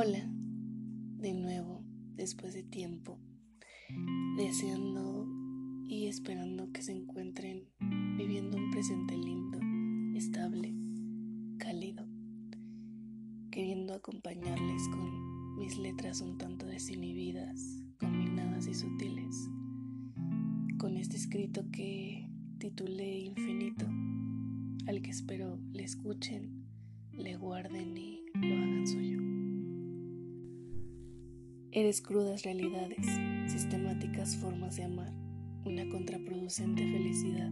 Hola, de nuevo, después de tiempo, deseando y esperando que se encuentren viviendo un presente lindo, estable, cálido, queriendo acompañarles con mis letras un tanto desinhibidas, combinadas y sutiles, con este escrito que titulé Infinito, al que espero le escuchen, le guarden y lo hagan suyo. Eres crudas realidades, sistemáticas formas de amar, una contraproducente felicidad.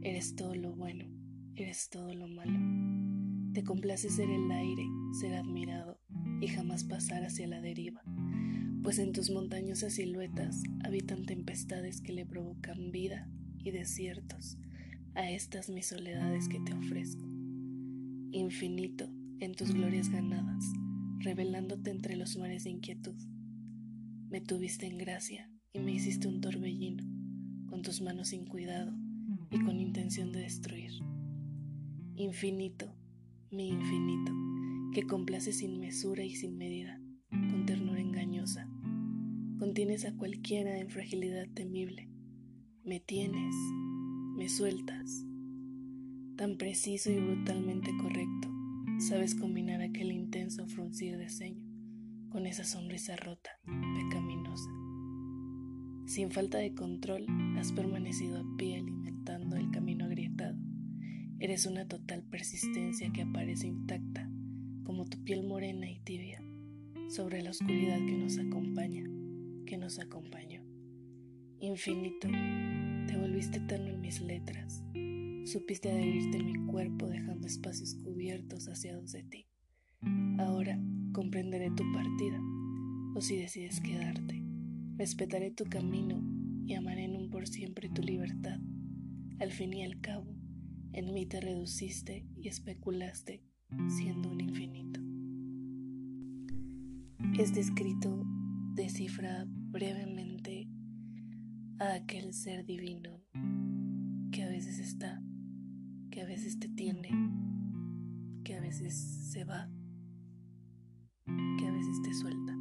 Eres todo lo bueno, eres todo lo malo. Te complace ser el aire, ser admirado y jamás pasar hacia la deriva, pues en tus montañosas siluetas habitan tempestades que le provocan vida y desiertos a estas mis soledades que te ofrezco. Infinito en tus glorias ganadas, revelándote entre los mares de inquietud me tuviste en gracia y me hiciste un torbellino, con tus manos sin cuidado y con intención de destruir. Infinito, mi infinito, que complace sin mesura y sin medida, con ternura engañosa. Contienes a cualquiera en fragilidad temible. Me tienes, me sueltas. Tan preciso y brutalmente correcto, sabes combinar aquel intenso fruncir de ceño con esa sonrisa rota, pecaminosa. Sin falta de control, has permanecido a pie alimentando el camino agrietado. Eres una total persistencia que aparece intacta, como tu piel morena y tibia, sobre la oscuridad que nos acompaña, que nos acompañó. Infinito, te volviste eterno en mis letras. Supiste adherirte en mi cuerpo dejando espacios cubiertos haciados de ti. Ahora comprenderé tu partida, o si decides quedarte, respetaré tu camino y amaré en un por siempre tu libertad. Al fin y al cabo, en mí te reduciste y especulaste siendo un infinito. Este escrito descifra brevemente a aquel ser divino te tiende, que a veces se va, que a veces te suelta.